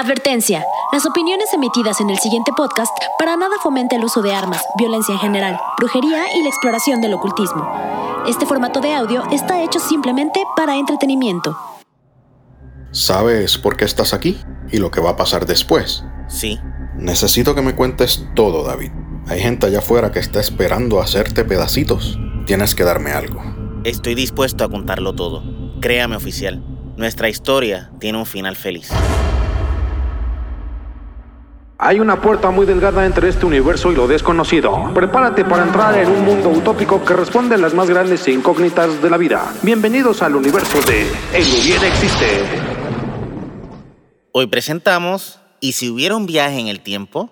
Advertencia. Las opiniones emitidas en el siguiente podcast para nada fomenta el uso de armas, violencia en general, brujería y la exploración del ocultismo. Este formato de audio está hecho simplemente para entretenimiento. ¿Sabes por qué estás aquí? ¿Y lo que va a pasar después? Sí. Necesito que me cuentes todo, David. Hay gente allá afuera que está esperando hacerte pedacitos. Tienes que darme algo. Estoy dispuesto a contarlo todo. Créame, oficial. Nuestra historia tiene un final feliz. Hay una puerta muy delgada entre este universo y lo desconocido. Prepárate para entrar en un mundo utópico que responde a las más grandes incógnitas de la vida. Bienvenidos al universo de El hubiera existe. Hoy presentamos ¿Y si hubiera un viaje en el tiempo?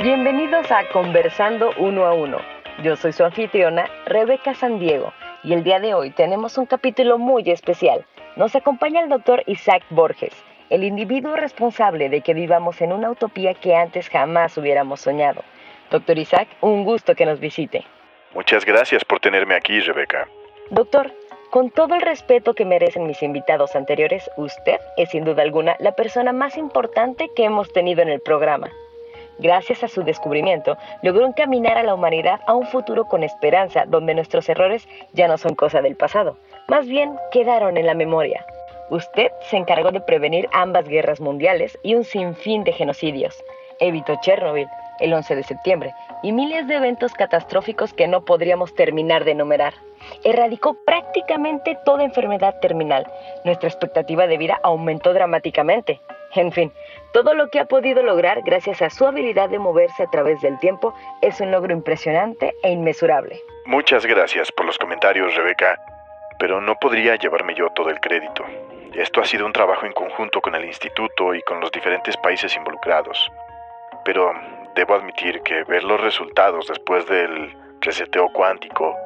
Bienvenidos a Conversando Uno a Uno. Yo soy su anfitriona, Rebeca San Diego, y el día de hoy tenemos un capítulo muy especial. Nos acompaña el doctor Isaac Borges el individuo responsable de que vivamos en una utopía que antes jamás hubiéramos soñado. Doctor Isaac, un gusto que nos visite. Muchas gracias por tenerme aquí, Rebeca. Doctor, con todo el respeto que merecen mis invitados anteriores, usted es sin duda alguna la persona más importante que hemos tenido en el programa. Gracias a su descubrimiento, logró encaminar a la humanidad a un futuro con esperanza donde nuestros errores ya no son cosa del pasado, más bien quedaron en la memoria. Usted se encargó de prevenir ambas guerras mundiales y un sinfín de genocidios. Evitó Chernobyl el 11 de septiembre y miles de eventos catastróficos que no podríamos terminar de enumerar. Erradicó prácticamente toda enfermedad terminal. Nuestra expectativa de vida aumentó dramáticamente. En fin, todo lo que ha podido lograr gracias a su habilidad de moverse a través del tiempo es un logro impresionante e inmesurable. Muchas gracias por los comentarios, Rebeca, pero no podría llevarme yo todo el crédito. Esto ha sido un trabajo en conjunto con el instituto y con los diferentes países involucrados. Pero debo admitir que ver los resultados después del reseteo cuántico,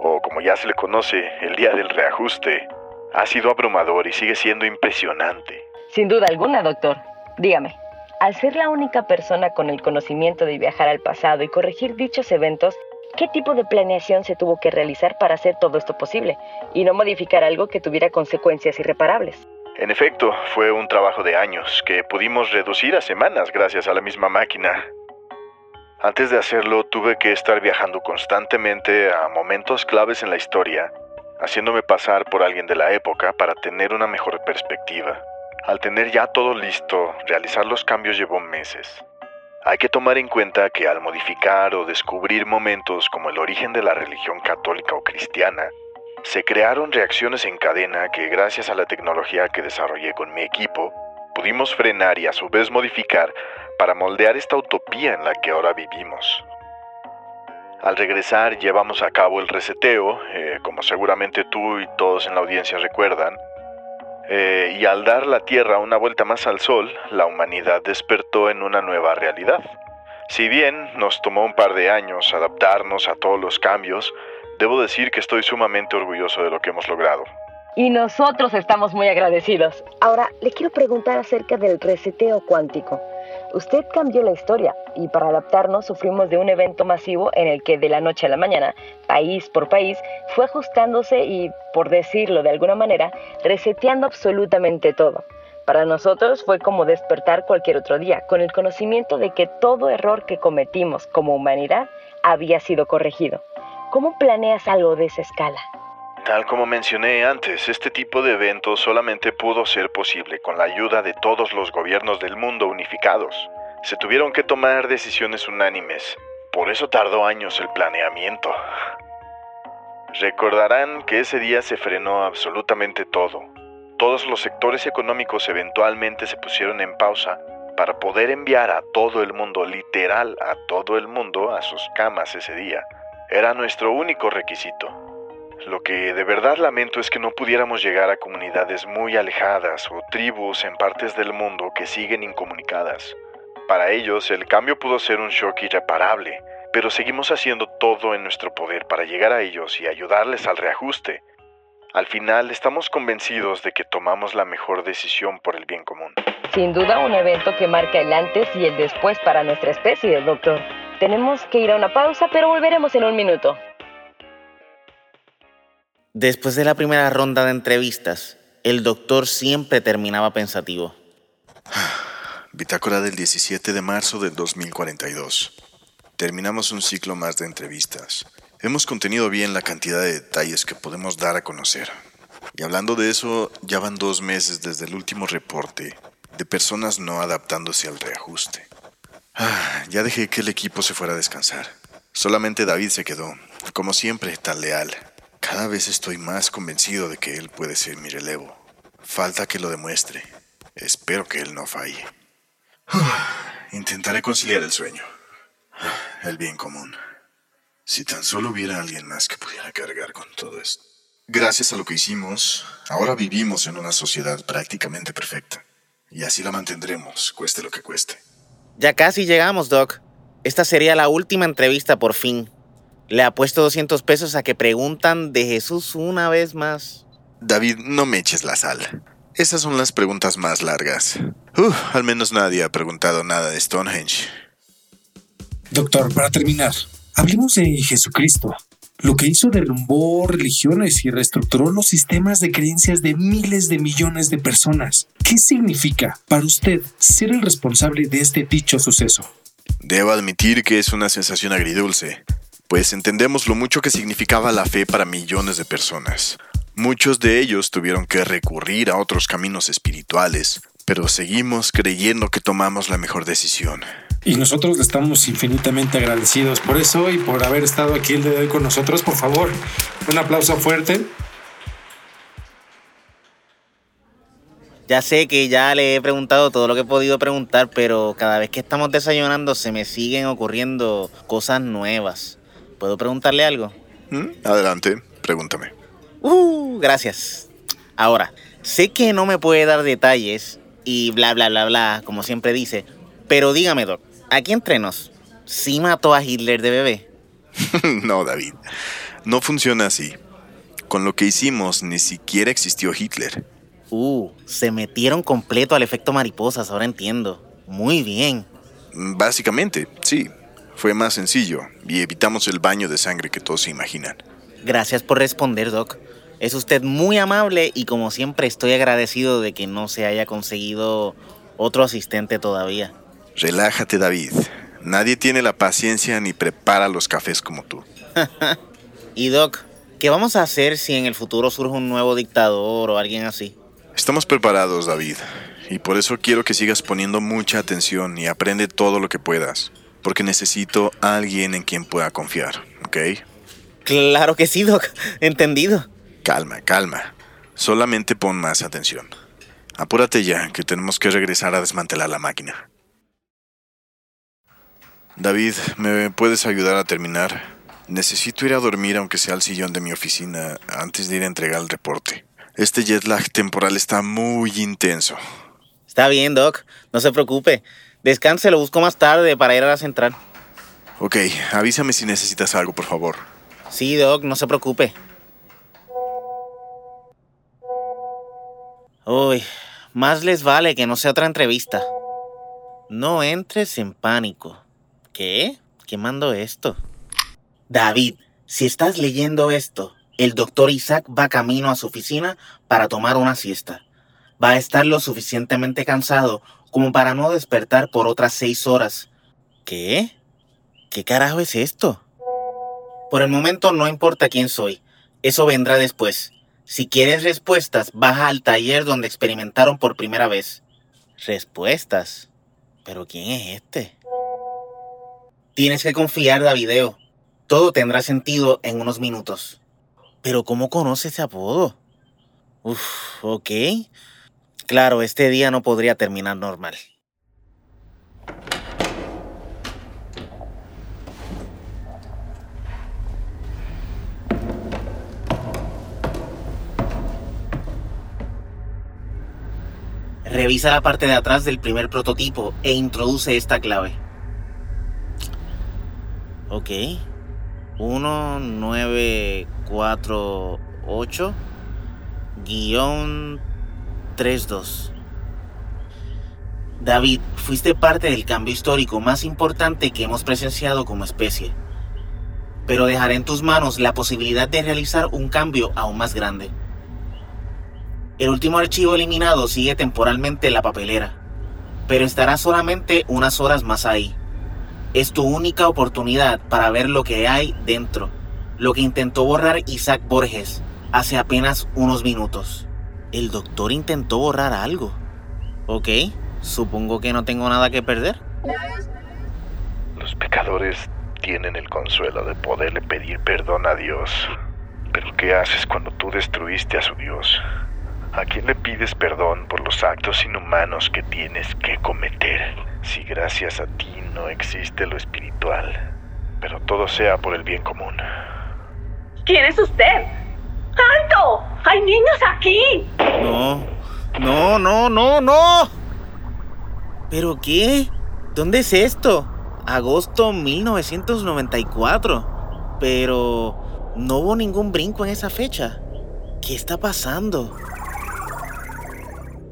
o como ya se le conoce, el día del reajuste, ha sido abrumador y sigue siendo impresionante. Sin duda alguna, doctor. Dígame, al ser la única persona con el conocimiento de viajar al pasado y corregir dichos eventos, ¿Qué tipo de planeación se tuvo que realizar para hacer todo esto posible y no modificar algo que tuviera consecuencias irreparables? En efecto, fue un trabajo de años que pudimos reducir a semanas gracias a la misma máquina. Antes de hacerlo tuve que estar viajando constantemente a momentos claves en la historia, haciéndome pasar por alguien de la época para tener una mejor perspectiva. Al tener ya todo listo, realizar los cambios llevó meses. Hay que tomar en cuenta que al modificar o descubrir momentos como el origen de la religión católica o cristiana, se crearon reacciones en cadena que gracias a la tecnología que desarrollé con mi equipo, pudimos frenar y a su vez modificar para moldear esta utopía en la que ahora vivimos. Al regresar llevamos a cabo el reseteo, eh, como seguramente tú y todos en la audiencia recuerdan, eh, y al dar la Tierra una vuelta más al Sol, la humanidad despertó en una nueva realidad. Si bien nos tomó un par de años adaptarnos a todos los cambios, debo decir que estoy sumamente orgulloso de lo que hemos logrado. Y nosotros estamos muy agradecidos. Ahora, le quiero preguntar acerca del reseteo cuántico. Usted cambió la historia y para adaptarnos sufrimos de un evento masivo en el que de la noche a la mañana, país por país, fue ajustándose y, por decirlo de alguna manera, reseteando absolutamente todo. Para nosotros fue como despertar cualquier otro día, con el conocimiento de que todo error que cometimos como humanidad había sido corregido. ¿Cómo planeas algo de esa escala? Tal como mencioné antes, este tipo de evento solamente pudo ser posible con la ayuda de todos los gobiernos del mundo unificados. Se tuvieron que tomar decisiones unánimes. Por eso tardó años el planeamiento. Recordarán que ese día se frenó absolutamente todo. Todos los sectores económicos eventualmente se pusieron en pausa para poder enviar a todo el mundo, literal a todo el mundo, a sus camas ese día. Era nuestro único requisito. Lo que de verdad lamento es que no pudiéramos llegar a comunidades muy alejadas o tribus en partes del mundo que siguen incomunicadas. Para ellos el cambio pudo ser un shock irreparable, pero seguimos haciendo todo en nuestro poder para llegar a ellos y ayudarles al reajuste. Al final estamos convencidos de que tomamos la mejor decisión por el bien común. Sin duda un evento que marca el antes y el después para nuestra especie, doctor. Tenemos que ir a una pausa, pero volveremos en un minuto. Después de la primera ronda de entrevistas, el doctor siempre terminaba pensativo. bitácora del 17 de marzo del 2042. Terminamos un ciclo más de entrevistas. Hemos contenido bien la cantidad de detalles que podemos dar a conocer. Y hablando de eso, ya van dos meses desde el último reporte de personas no adaptándose al reajuste. Ya dejé que el equipo se fuera a descansar. Solamente David se quedó, como siempre, tan leal. Cada vez estoy más convencido de que él puede ser mi relevo. Falta que lo demuestre. Espero que él no falle. Intentaré conciliar el sueño. El bien común. Si tan solo hubiera alguien más que pudiera cargar con todo esto. Gracias a lo que hicimos, ahora vivimos en una sociedad prácticamente perfecta. Y así la mantendremos, cueste lo que cueste. Ya casi llegamos, Doc. Esta sería la última entrevista por fin. Le apuesto 200 pesos a que preguntan de Jesús una vez más. David, no me eches la sal. Esas son las preguntas más largas. Uh, al menos nadie ha preguntado nada de Stonehenge. Doctor, para terminar, hablemos de Jesucristo. Lo que hizo derrumbó religiones y reestructuró los sistemas de creencias de miles de millones de personas. ¿Qué significa para usted ser el responsable de este dicho suceso? Debo admitir que es una sensación agridulce, pues entendemos lo mucho que significaba la fe para millones de personas. Muchos de ellos tuvieron que recurrir a otros caminos espirituales, pero seguimos creyendo que tomamos la mejor decisión. Y nosotros le estamos infinitamente agradecidos por eso y por haber estado aquí el día de hoy con nosotros. Por favor, un aplauso fuerte. Ya sé que ya le he preguntado todo lo que he podido preguntar, pero cada vez que estamos desayunando se me siguen ocurriendo cosas nuevas. ¿Puedo preguntarle algo? ¿Mm? Adelante, pregúntame. Uh, gracias. Ahora, sé que no me puede dar detalles y bla, bla, bla, bla, como siempre dice, pero dígame, Doc, aquí entre nos, ¿sí mató a Hitler de bebé? no, David, no funciona así. Con lo que hicimos, ni siquiera existió Hitler. Uh, se metieron completo al efecto mariposas, ahora entiendo. Muy bien. Básicamente, sí. Fue más sencillo y evitamos el baño de sangre que todos se imaginan. Gracias por responder, Doc. Es usted muy amable y como siempre estoy agradecido de que no se haya conseguido otro asistente todavía. Relájate, David. Nadie tiene la paciencia ni prepara los cafés como tú. y Doc, ¿qué vamos a hacer si en el futuro surge un nuevo dictador o alguien así? Estamos preparados, David. Y por eso quiero que sigas poniendo mucha atención y aprende todo lo que puedas. Porque necesito a alguien en quien pueda confiar, ¿ok? Claro que sí, Doc. Entendido. Calma, calma. Solamente pon más atención. Apúrate ya, que tenemos que regresar a desmantelar la máquina. David, ¿me puedes ayudar a terminar? Necesito ir a dormir aunque sea al sillón de mi oficina antes de ir a entregar el reporte. Este jet lag temporal está muy intenso. Está bien, Doc. No se preocupe. Descanse, lo busco más tarde para ir a la central. Ok, avísame si necesitas algo, por favor. Sí, Doc, no se preocupe. Uy, más les vale que no sea otra entrevista. No entres en pánico. ¿Qué? ¿Quién mandó esto? David, si estás leyendo esto, el doctor Isaac va camino a su oficina para tomar una siesta. Va a estar lo suficientemente cansado como para no despertar por otras seis horas. ¿Qué? ¿Qué carajo es esto? Por el momento no importa quién soy. Eso vendrá después. Si quieres respuestas, baja al taller donde experimentaron por primera vez. ¿Respuestas? ¿Pero quién es este? Tienes que confiar, Davideo. Todo tendrá sentido en unos minutos. Pero ¿cómo conoce ese apodo? Uf, ok. Claro, este día no podría terminar normal. Revisa la parte de atrás del primer prototipo e introduce esta clave. Ok. 1948 guion 32. David, fuiste parte del cambio histórico más importante que hemos presenciado como especie. Pero dejaré en tus manos la posibilidad de realizar un cambio aún más grande. El último archivo eliminado sigue temporalmente en la papelera, pero estarás solamente unas horas más ahí. Es tu única oportunidad para ver lo que hay dentro, lo que intentó borrar Isaac Borges hace apenas unos minutos. El doctor intentó borrar algo. Ok, supongo que no tengo nada que perder. Los pecadores tienen el consuelo de poderle pedir perdón a Dios. Pero ¿qué haces cuando tú destruiste a su Dios? ¿A quién le pides perdón por los actos inhumanos que tienes que cometer? Si gracias a ti no existe lo espiritual, pero todo sea por el bien común. ¿Quién es usted? ¡Hay niños aquí! No, no, no, no, no. ¿Pero qué? ¿Dónde es esto? Agosto 1994. Pero no hubo ningún brinco en esa fecha. ¿Qué está pasando?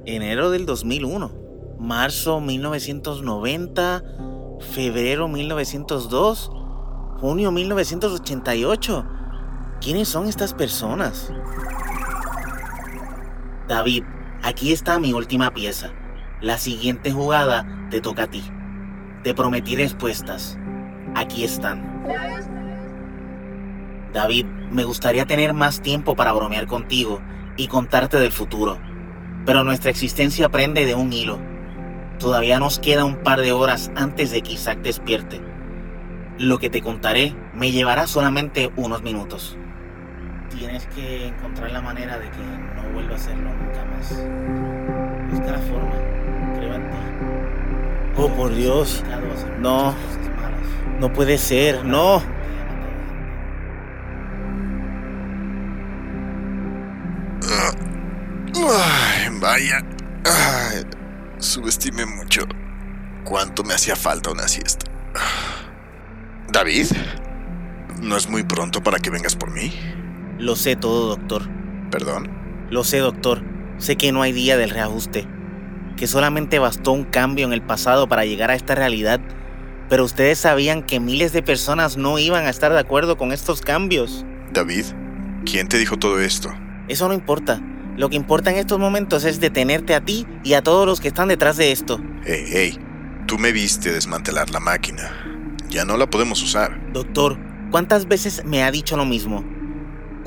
Enero del 2001, marzo 1990, febrero 1902, junio 1988. ¿Quiénes son estas personas? David, aquí está mi última pieza. La siguiente jugada te toca a ti. Te prometí respuestas. Aquí están. David, me gustaría tener más tiempo para bromear contigo y contarte del futuro, pero nuestra existencia prende de un hilo. Todavía nos queda un par de horas antes de que Isaac despierte. Lo que te contaré me llevará solamente unos minutos. Tienes que encontrar la manera de que no vuelva a hacerlo nunca más. Busca la forma. Creo en ti. Oh, por Dios. No. No puede ser. No. Ay, vaya. Ay, subestimé mucho cuánto me hacía falta una siesta. David, ¿no es muy pronto para que vengas por mí? Lo sé todo, doctor. ¿Perdón? Lo sé, doctor. Sé que no hay día del reajuste. Que solamente bastó un cambio en el pasado para llegar a esta realidad. Pero ustedes sabían que miles de personas no iban a estar de acuerdo con estos cambios. David, ¿quién te dijo todo esto? Eso no importa. Lo que importa en estos momentos es detenerte a ti y a todos los que están detrás de esto. Hey, hey, tú me viste desmantelar la máquina. Ya no la podemos usar. Doctor, ¿cuántas veces me ha dicho lo mismo?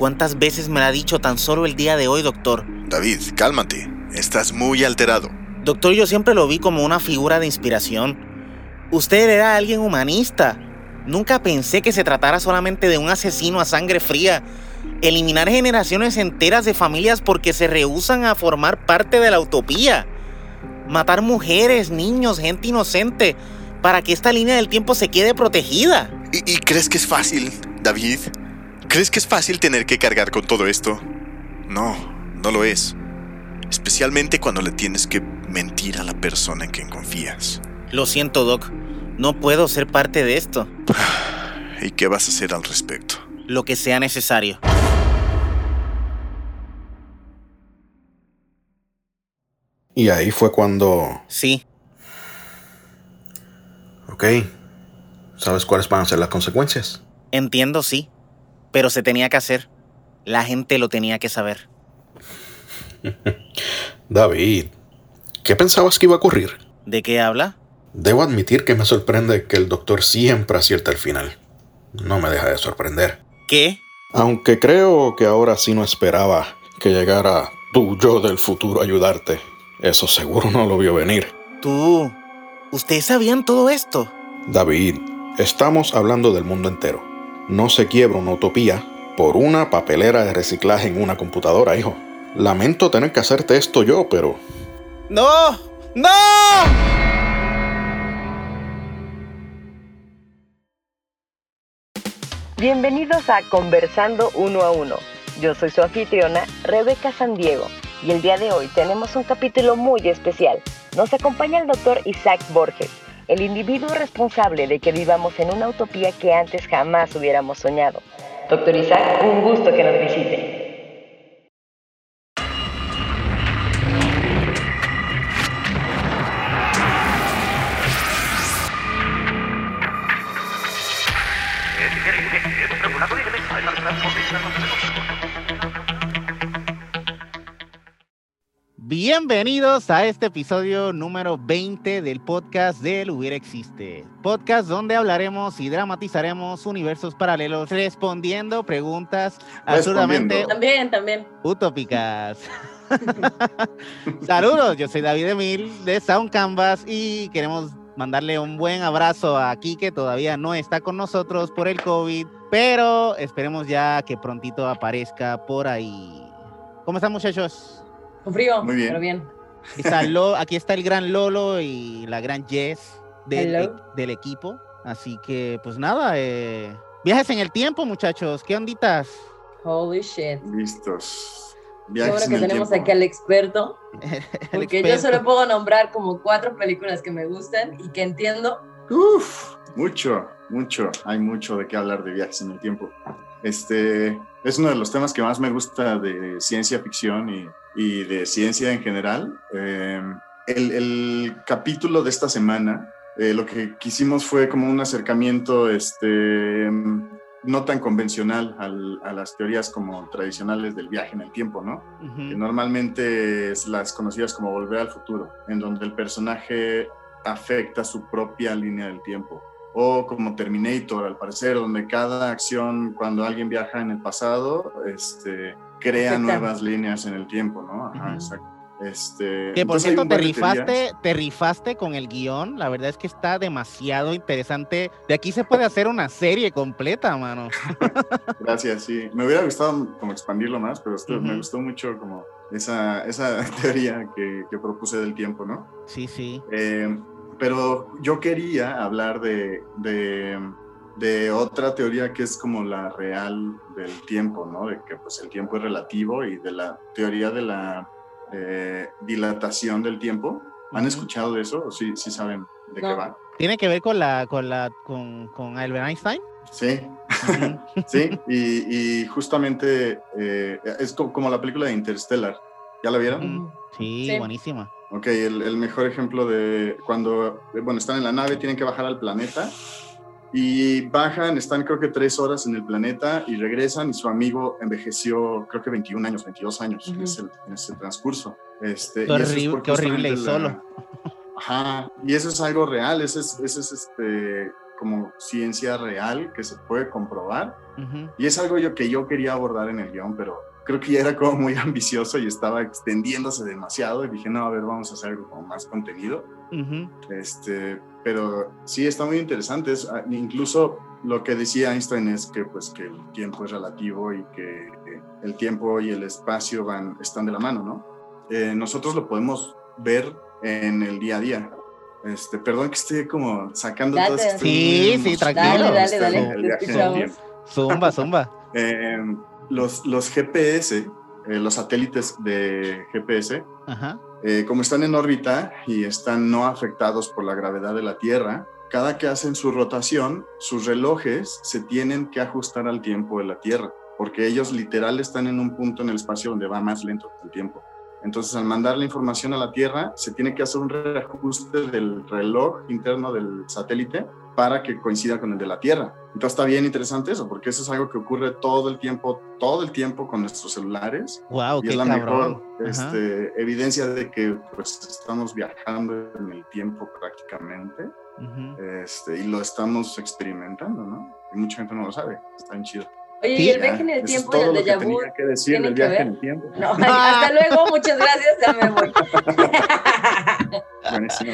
¿Cuántas veces me lo ha dicho tan solo el día de hoy, doctor? David, cálmate. Estás muy alterado. Doctor, yo siempre lo vi como una figura de inspiración. Usted era alguien humanista. Nunca pensé que se tratara solamente de un asesino a sangre fría. Eliminar generaciones enteras de familias porque se rehusan a formar parte de la utopía. Matar mujeres, niños, gente inocente, para que esta línea del tiempo se quede protegida. ¿Y, y crees que es fácil, David? ¿Crees que es fácil tener que cargar con todo esto? No, no lo es. Especialmente cuando le tienes que mentir a la persona en quien confías. Lo siento, Doc. No puedo ser parte de esto. ¿Y qué vas a hacer al respecto? Lo que sea necesario. Y ahí fue cuando... Sí, Ok. ¿Sabes cuáles van a ser las consecuencias? entiendo, sí. Pero se tenía que hacer. La gente lo tenía que saber. David, ¿qué pensabas que iba a ocurrir? ¿De qué habla? Debo admitir que me sorprende que el doctor siempre acierta al final. No me deja de sorprender. ¿Qué? Aunque creo que ahora sí no esperaba que llegara tu yo del futuro a ayudarte. Eso seguro no lo vio venir. Tú. ¿Ustedes sabían todo esto? David, estamos hablando del mundo entero. No se quiebra una utopía por una papelera de reciclaje en una computadora, hijo. Lamento tener que hacerte esto yo, pero ¡No! ¡No! Bienvenidos a Conversando Uno a Uno. Yo soy su anfitriona, Rebeca San Diego, y el día de hoy tenemos un capítulo muy especial. Nos acompaña el doctor Isaac Borges, el individuo responsable de que vivamos en una utopía que antes jamás hubiéramos soñado. Doctor Isaac, un gusto que nos visite. Bienvenidos a este episodio número 20 del podcast del Hubiera Existe. Podcast donde hablaremos y dramatizaremos universos paralelos respondiendo preguntas absurdamente También, también. utópicas. Saludos, yo soy David Emil de Sound Canvas y queremos mandarle un buen abrazo a Kike, que todavía no está con nosotros por el COVID, pero esperemos ya que prontito aparezca por ahí. ¿Cómo están muchachos? Con frío, Muy bien. pero bien. Aquí está, Lo- aquí está el gran Lolo y la gran Jess del, e- del equipo. Así que, pues nada, eh, viajes en el tiempo, muchachos. ¿Qué onditas? Holy shit. Listos. Viajes en que el tenemos tiempo. aquí al experto, El porque yo experto. solo puedo nombrar como cuatro películas que me gustan y que entiendo. Uf, mucho, mucho. Hay mucho de qué hablar de viajes en el tiempo. Este es uno de los temas que más me gusta de ciencia ficción y, y de ciencia en general. Eh, el, el capítulo de esta semana, eh, lo que quisimos fue como un acercamiento este, no tan convencional al- a las teorías como tradicionales del viaje en el tiempo, ¿no? Ujú. que normalmente es las conocidas como Volver al Futuro, en donde el personaje afecta su propia línea del tiempo. O como Terminator, al parecer, donde cada acción, cuando alguien viaja en el pasado, este, crea nuevas líneas en el tiempo, ¿no? Ajá, exacto. Este, Que por cierto, te rifaste, te rifaste con el guion. La verdad es que está demasiado interesante. De aquí se puede hacer una serie completa, mano. Gracias, sí. Me hubiera gustado como expandirlo más, pero esto- me gustó mucho como esa, esa teoría que, que propuse del tiempo, ¿no? Sí, sí. Eh, pero yo quería hablar de, de, de otra teoría que es como la real del tiempo, ¿no? De que pues el tiempo es relativo y de la teoría de la eh, dilatación del tiempo. ¿Han escuchado de eso? ¿O sí, sí saben de qué No. va? ¿Tiene que ver con la, con la, con, con Albert Einstein? Sí, sí. Y, y justamente eh, es co- como la película de Interstellar. ¿Ya la vieron? Sí, Sí. buenísima. Ok, el, el mejor ejemplo de cuando, bueno, están en la nave, tienen que bajar al planeta y bajan, están creo que tres horas en el planeta y regresan y su amigo envejeció creo que 21 años, 22 años en, Ujú. ese, en ese transcurso. Este, Qué es horrible- por qué horrible y la- solo. Ajá, y eso es algo real, eso es, eso es este, como ciencia real que se puede comprobar. Ujú. Y es algo yo, que yo quería abordar en el guion, pero creo que ya era como muy ambicioso y estaba extendiéndose demasiado. Y dije, no, a ver, vamos a hacer algo como más contenido. Ujú. Este, pero sí, está muy interesante. Es, ah, incluso lo que decía Einstein es que, pues, que el tiempo es relativo y que eh, el tiempo y el espacio van, están de la mano, ¿no? Eh, nosotros lo podemos ver en el día a día. Este, perdón que esté como sacando Date. todas estas- Sí, sí, tranquilo. Dale, dale, dale, el te viaje en el escuchamos. tiempo. Zumba, zumba. Eh, los, los GPS, eh, los satélites de GPS, Ajá. Eh, como están en órbita y están no afectados por la gravedad de la Tierra, cada que hacen su rotación, sus relojes se tienen que ajustar al tiempo de la Tierra, porque ellos literal están en un punto en el espacio donde va más lento el tiempo. Entonces, al mandar la información a la Tierra, se tiene que hacer un reajuste del reloj interno del satélite para que coincida con el de la Tierra. Entonces está bien interesante eso, porque eso es algo que ocurre todo el tiempo, todo el tiempo con nuestros celulares Wow, y qué es la cabrón. mejor este, evidencia de que pues estamos viajando en el tiempo prácticamente este, y lo estamos experimentando, ¿no? Y mucha gente no lo sabe, está bien chido. Oye, y el viaje en el es tiempo y el déjà vu. que decir ¿tienen del que viaje ver? en el tiempo. No, hasta luego, muchas gracias, ya me voy. Buenísimo.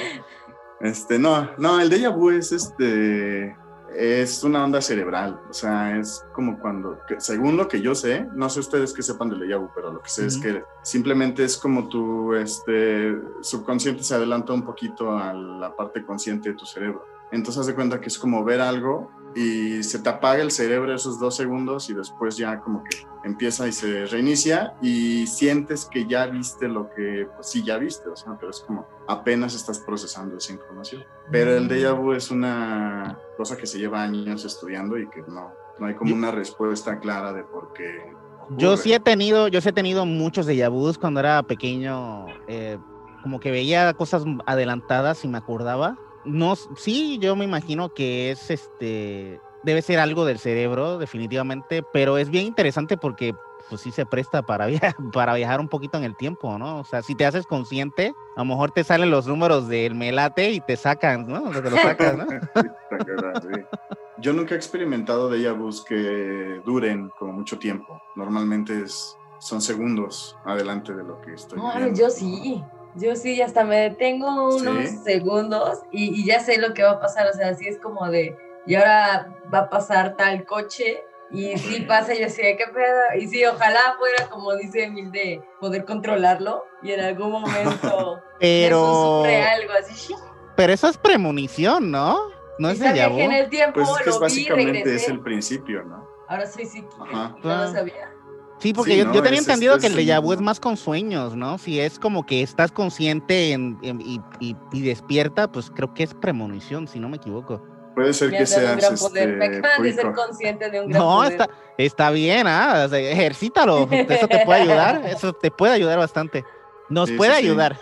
Este, no, no, el déjà vu es este es una onda cerebral, o sea, es como cuando, que según lo que yo sé, no sé ustedes que sepan del déjà vu, pero lo que sé es Ujú. que simplemente es como tu este, subconsciente se adelanta un poquito a la parte consciente de tu cerebro. Entonces, haz de cuenta que es como ver algo y se te apaga el cerebro esos dos segundos y después ya como que empieza y se reinicia y sientes que ya viste lo que, pues sí, ya viste, o sea, pero es como apenas estás procesando esa información. Pero el déjà vu es una cosa que se lleva años estudiando y que no, no hay como una respuesta clara de por qué. Yo sí he tenido, yo sí he tenido muchos déjà vus cuando era pequeño, eh, como que veía cosas adelantadas y me acordaba. No, sí, yo me imagino que es este, debe ser algo del cerebro, definitivamente, pero es bien interesante porque pues sí se presta para, via- para viajar un poquito en el tiempo, ¿no? O sea, si te haces consciente, a lo mejor te salen los números del melate y te sacan, ¿no? Te lo sacas, ¿no? Está cagado, sí. Yo nunca he experimentado déjà vus que duren como mucho tiempo. Normalmente es, son segundos adelante de lo que estoy No, viviendo. yo sí. Yo sí, hasta me detengo unos ¿Sí? segundos y, y ya sé lo que va a pasar. O sea, así es como de, y ahora va a pasar tal coche y sí pasa, y yo así, ¿qué pedo? Y sí, ojalá fuera, como dice Emil, de poder controlarlo y en algún momento Pero, eso sufre algo así. pero eso es premonición, ¿no? No es viajé en el tiempo, Pues es que lo básicamente es el principio, ¿no? Ahora soy psíquica, Ajá. no lo sabía. Sí, porque Sí, yo, no, yo tenía es- entendido es- que el déjà vu es más con sueños, ¿no? Si es como que estás consciente en- en- y, y- y despierta, pues creo que es premonición, si no me equivoco. Puede ser que un gran este, poder. Me acaban de ser público. consciente de un gran No, poder. está, está bien, ¿ah? O sea, ejercítalo, eso te puede ayudar, eso te puede ayudar bastante. Nos Sí, puede sí, sí. ayudar.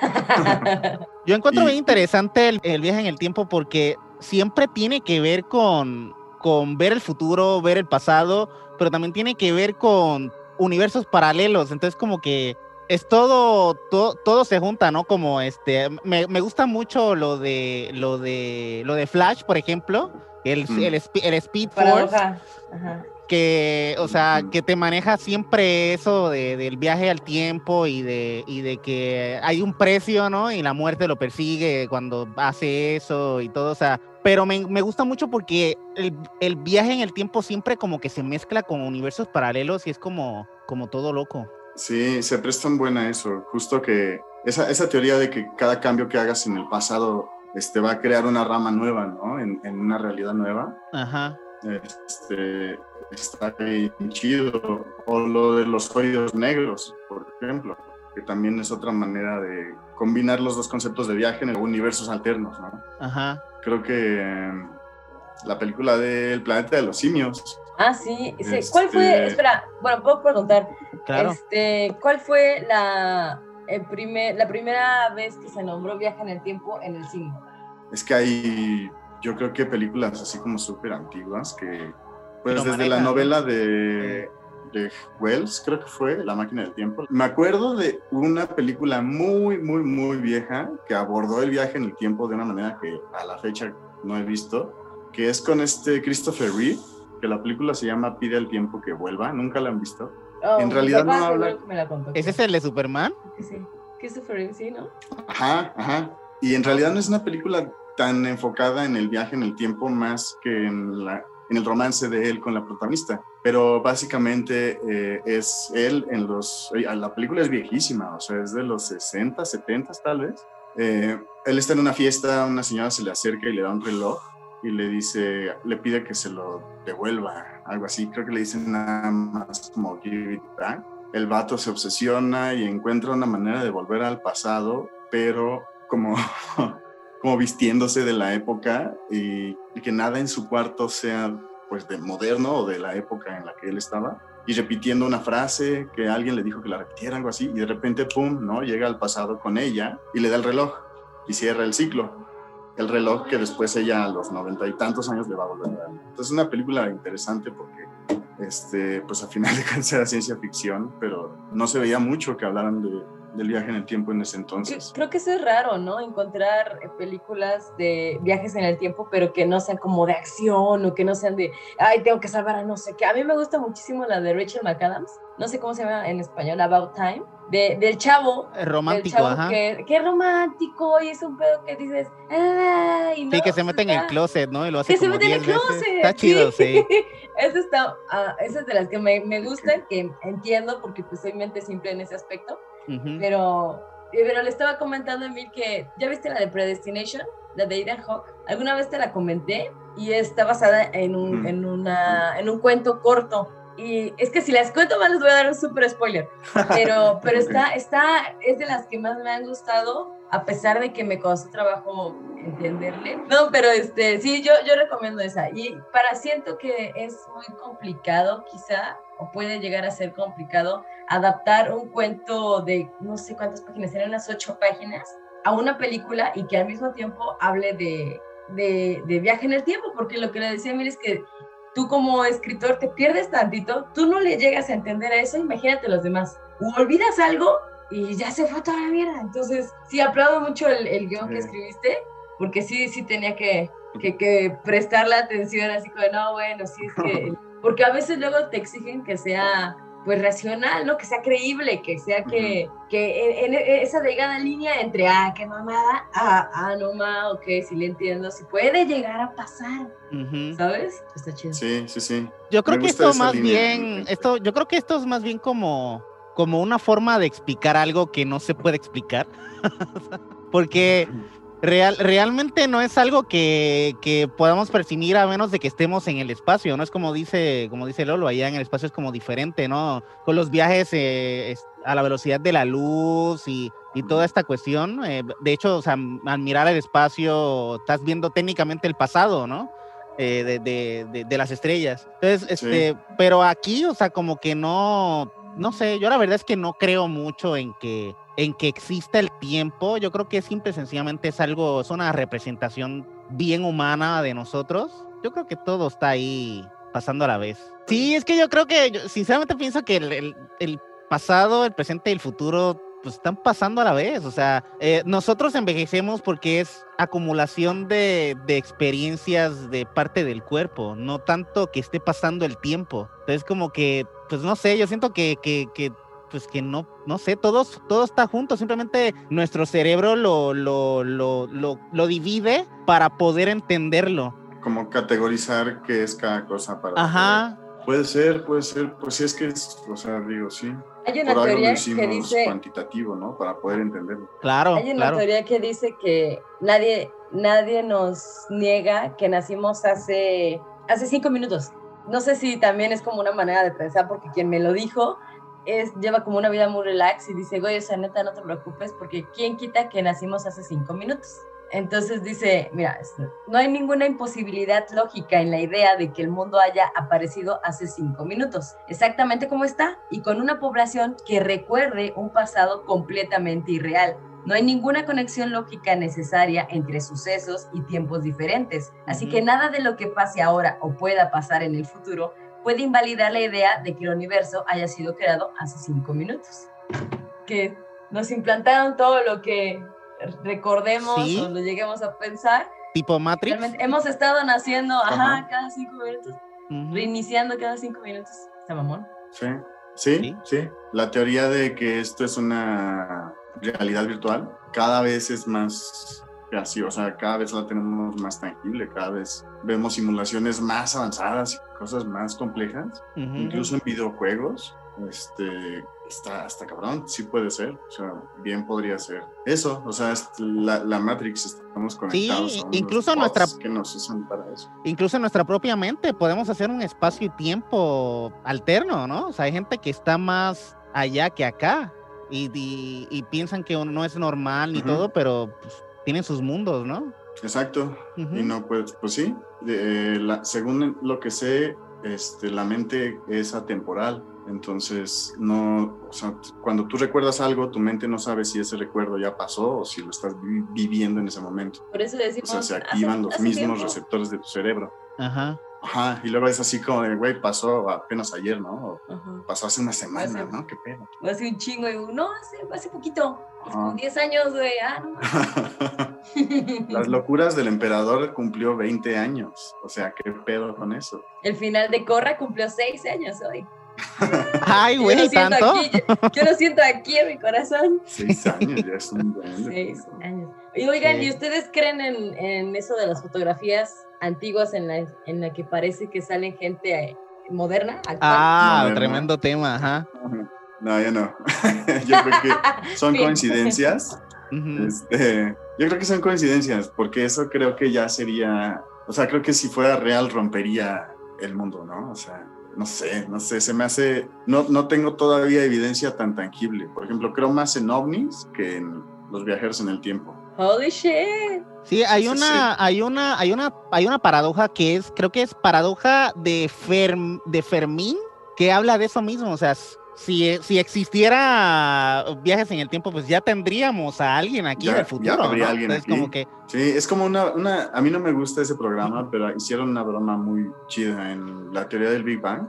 Yo encuentro Y- bien interesante el, el viaje en el tiempo porque siempre tiene que ver con, con ver el futuro, ver el pasado, pero también tiene que ver con universos paralelos. Entonces como que es todo, todo, todo se junta, ¿no? Como este, me, me gusta mucho lo de, lo de, lo de Flash, por ejemplo, el, Mm. el, el Speed Force. Ajá. que, o sea, que te maneja siempre eso de, del viaje al tiempo y de, y de que hay un precio, ¿no? Y la muerte lo persigue cuando hace eso y todo, o sea, pero me, me gusta mucho porque el, el viaje en el tiempo siempre como que se mezcla con universos paralelos y es como, como todo loco. Sí, se prestan buena eso. Justo que esa, esa teoría de que cada cambio que hagas en el pasado este, va a crear una rama nueva, ¿no? En, en una realidad nueva. Ajá. Este, está bien chido. O lo de los hoyos negros, por ejemplo, que también es otra manera de combinar los dos conceptos de viaje en universos alternos, ¿no? Ajá. Creo que eh, la película del planeta de los simios. Ah, sí. sí. ¿Cuál fue? Este- Espera, bueno, puedo preguntar. Claro. Este, ¿Cuál fue la, el primer, la primera vez que se nombró Viaje en el Tiempo en el cine? Es que hay, yo creo que películas así como súper antiguas que, pues desde la novela de, de Wells, creo que fue, La máquina del tiempo. Me acuerdo de una película muy, muy, muy vieja que abordó el viaje en el tiempo de una manera que a la fecha no he visto, que es con este Christopher Reeve, que la película se llama Pide al tiempo que vuelva, nunca la han visto. Oh, En realidad papá no habla- que me la contó. ¿Ese es el de Superman? Sí. Christopher Reeve, sí, ¿no? Ajá, ajá. Y en realidad no es una película tan enfocada en el viaje en el tiempo más que en, la, en el romance de él con la protagonista. Pero básicamente eh, es él en los... eh, La película es viejísima, o sea, es de los 60, 70 tal vez. Eh, él está en una fiesta, una señora se le acerca y le da un reloj y le dice, le pide que se lo devuelva, algo así. Creo que le dicen nada más como give it back el vato se obsesiona y encuentra una manera de volver al pasado, pero como, como vistiéndose de la época y, y que nada en su cuarto sea pues de moderno o de la época en la que él estaba y repitiendo una frase que alguien le dijo que la repitiera, algo así, y de repente, pum, ¿no? Llega al pasado con ella y le da el reloj y cierra el ciclo. El reloj que después ella a los noventa y tantos años le va a volver a dar. Entonces es una película interesante porque este, pues al final de cuentas era ciencia ficción, pero no se veía mucho que hablaran de, del viaje en el tiempo en ese entonces. Creo que eso es raro, ¿no? Encontrar eh, películas de viajes en el tiempo, pero que no sean como de acción o que no sean de, ay, tengo que salvar a no sé qué. A mí me gusta muchísimo la de Rachel McAdams, no sé cómo se llama en español, About Time, de, del chavo. Es del romántico, chavo ajá. que, que romántico y es un pedo que dices, ay, no, Sí, que se mete en el está- closet, ¿no? Y lo hace que se como mete en el 10 veces. closet. Está chido, sí. Esa está, ah, esa es de las que me, me gustan, que entiendo porque pues soy mente simple en ese aspecto, Pero, eh, pero le estaba comentando a Emil que, ¿ya viste la de Predestination? La de Ethan Hawke. Alguna vez te la comenté y está basada en un, Ujú. en una, en un cuento corto. Y es que si las cuento más les voy a dar un súper spoiler. Pero, pero está, está, es de las que más me han gustado, a pesar de que me costó trabajo entenderle. No, pero este, sí, yo, recomiendo esa. Y para, siento que es muy complicado, quizá, o puede llegar a ser complicado, adaptar un cuento de no sé cuántas páginas, eran unas ocho páginas, a una película y que al mismo tiempo hable de, de, de viaje en el tiempo, porque lo que le decía Emil es que tú como escritor te pierdes tantito, tú no le llegas a entender a eso, imagínate los demás. O olvidas algo y ya se fue toda la mierda. Entonces, sí, aplaudo mucho el, el guion que escribiste, porque sí, sí tenía que, que, que prestar la atención, así como, no, bueno, sí, es que... Porque a veces luego te exigen que sea pues racional, ¿no? Que sea creíble, que sea que, que en, en esa delgada línea entre, ah, qué mamada, ah, ah, no ma, ok, sí le entiendo, si puede llegar a pasar, Ujú. ¿sabes? Está chido. Sí, sí, sí. Yo creo Me que esto más línea. bien, esto, yo creo que esto es más bien como, como una forma de explicar algo que no se puede explicar. Porque real, realmente no es algo que, que podamos percibir a menos de que estemos en el espacio, ¿no? Es como dice, como dice Lolo, allá en el espacio es como diferente, ¿no? Con los viajes eh, a la velocidad de la luz y, y toda esta cuestión. eh, de hecho, o sea, al mirar el espacio, estás viendo técnicamente el pasado, ¿no? eh, de, de- de- de las estrellas. Entonces, este, pero aquí, o sea, como que no, no sé, yo la verdad es que no creo mucho en que, en que exista el tiempo. Yo creo que simple sencillamente es algo, es una representación bien humana de nosotros. Yo creo que todo está ahí pasando a la vez. Sí, es que yo creo que, yo sinceramente pienso que el, el- el pasado, el presente y el futuro pues están pasando a la vez. O sea, eh, nosotros envejecemos porque es acumulación de, de experiencias de parte del cuerpo, no tanto que esté pasando el tiempo. Entonces, como que, pues no sé, yo siento que, que, que pues que no, no sé, todos, todo está junto, simplemente nuestro cerebro lo, lo, lo, lo, lo divide para poder entenderlo. Como categorizar qué es cada cosa para. Ajá. Puede ser, puede ser, pues sí es que es, o sea, digo, sí. Hay una Por teoría que dice- cuantitativo, ¿no? Para poder entenderlo. Claro, Hay una claro. teoría que dice que nadie, nadie nos niega que nacimos hace, hace cinco minutos. No sé si también es como una manera de pensar, porque quien me lo dijo es, lleva como una vida muy relax y dice, güey, o sea, neta, no te preocupes, porque ¿quién quita que nacimos hace cinco minutos? Entonces dice, mira, no hay ninguna imposibilidad lógica en la idea de que el mundo haya aparecido hace cinco minutos, exactamente como está, y con una población que recuerde un pasado completamente irreal. No hay ninguna conexión lógica necesaria entre sucesos y tiempos diferentes, así que nada de lo que pase ahora o pueda pasar en el futuro puede invalidar la idea de que el universo haya sido creado hace cinco minutos. Que nos implantaron todo lo que recordemos Sí. o lo lleguemos a pensar. Tipo Matrix. Realmente hemos estado naciendo, ajá, Ajá. cada cinco minutos, Ujú. reiniciando cada cinco minutos. Está mamón. Sí, sí, Sí. sí. La teoría de que esto es una realidad virtual cada vez es más así, o sea, cada vez la tenemos más tangible, cada vez vemos simulaciones más avanzadas y cosas más complejas, incluso en videojuegos. Este, está hasta cabrón, sí puede ser, o sea, bien podría ser. Eso, o sea, la, la Matrix, estamos conectados. unos incluso nuestra- Que nos usan para eso. incluso en nuestra propia mente podemos hacer un espacio y tiempo alterno, ¿no? O sea, hay gente que está más allá que acá y, y- y piensan que uno no es normal ni todo, pero pues, tienen sus mundos, ¿no? Exacto. Y no, pues, pues sí, de- eh, la- según lo que sé, este, la mente es atemporal. Entonces, no, o sea, cuando tú recuerdas algo, tu mente no sabe si ese recuerdo ya pasó o si lo estás vi- viviendo en ese momento. Por eso O decimos. sea, se hace- activan los hace mismos tiempo. receptores de tu cerebro. Ajá. Ajá, y luego es así como de, güey, pasó apenas ayer, ¿no? O pasó hace una semana, Hace- ¿no? Qué pedo. Hace un chingo, y no, hace, hace poquito, como 10 años, güey, ah, no. Las locuras del emperador cumplió 20 años. O sea, ¿qué pedo con eso? El final de Corra cumplió 6 años hoy. Ay, Yo güey, tanto. aquí, yo, yo lo siento aquí en mi corazón. Seis años, ya es un buen. 6 años. Y oigan, Sí. ¿y ustedes creen en, en eso de las fotografías antiguas en la, en la que parece que salen gente eh, moderna? actual? Ah, Moderna. tremendo tema, ajá. No, yo no. yo creo que son coincidencias. Este, yo creo que son coincidencias, porque eso creo que ya sería, o sea, creo que si fuera real rompería el mundo, ¿no? O sea, no sé, no sé, se me hace, no, no tengo todavía evidencia tan tangible. Por ejemplo, creo más en ovnis que en los viajeros en el tiempo. Holy shit. Sí, hay Sí, una, hay una, hay una, hay una paradoja que es, creo que es paradoja de Ferm- de Fermín, que habla de eso mismo. O sea, si, si existiera viajes en el tiempo, pues ya tendríamos a alguien aquí Ya- en el ya futuro. habría ¿no? alguien Entonces, aquí. como que Sí, es como una, una, a mí no me gusta ese programa, pero hicieron una broma muy chida en la teoría del Big Bang.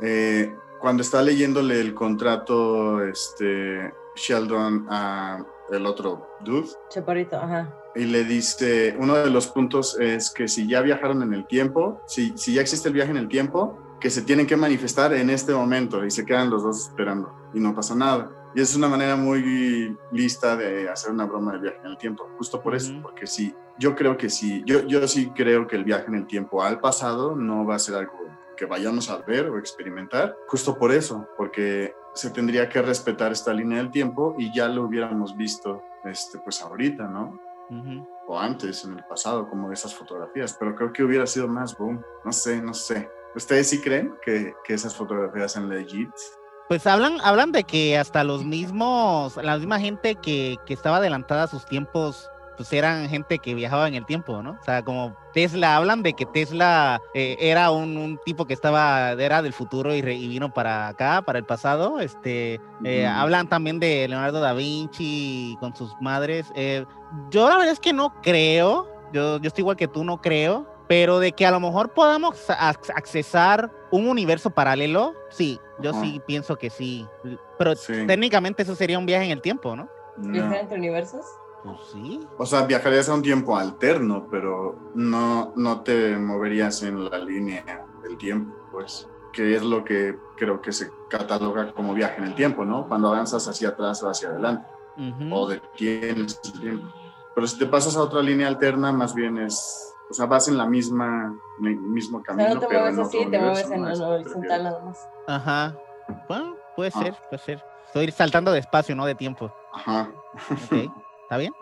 Eh, cuando está leyéndole el contrato, este, Sheldon a el otro dude, Chaparrito, ajá. y le dice, uno de los puntos es que si ya viajaron en el tiempo, si, si ya existe el viaje en el tiempo, que se tienen que manifestar en este momento y se quedan los dos esperando y no pasa nada. Y es una manera muy lista de hacer una broma del viaje en el tiempo, justo por eso, Ujú. porque sí, yo creo que sí, yo, yo sí creo que el viaje en el tiempo al pasado no va a ser algo que vayamos a ver o experimentar, justo por eso, porque se tendría que respetar esta línea del tiempo y ya lo hubiéramos visto este, pues ahorita, ¿no? ujú. O antes, en el pasado, como esas fotografías, pero creo que hubiera sido más boom. No sé, no sé. ¿Ustedes sí creen que, que esas fotografías son legit? Pues hablan, hablan de que hasta los mismos, la misma gente que, que estaba adelantada a sus tiempos, pues eran gente que viajaba en el tiempo, ¿no? O sea, como Tesla, hablan de que Tesla eh, era un, un tipo que estaba, era del futuro y, re- y vino para acá, para el pasado. Este, eh, Ujú. hablan también de Leonardo da Vinci con sus madres. Eh, yo la verdad es que no creo, yo, yo estoy igual que tú, no creo, pero de que a lo mejor podamos ac- accesar un universo paralelo, sí, yo Ajá. sí pienso que sí. Pero Sí. técnicamente eso sería un viaje en el tiempo, ¿no? ¿Viajar No. entre universos? Pues sí. O sea, viajarías a un tiempo alterno, pero no, no te moverías en la línea del tiempo, pues. Que es lo que creo que se cataloga como viaje en el tiempo, ¿no? Cuando avanzas hacia atrás o hacia adelante, Ujú. o detienes el tiempo. Pero si te pasas a otra línea alterna, más bien es. O sea, vas en la misma, en el mismo O sea, camino. no te pero mueves en así, te mueves en ¿no? el horizontal nada más. Ajá. Bueno, puede Ah. ser, puede ser. Estoy saltando de espacio, no de tiempo. Ajá. Ok. ¿Está bien?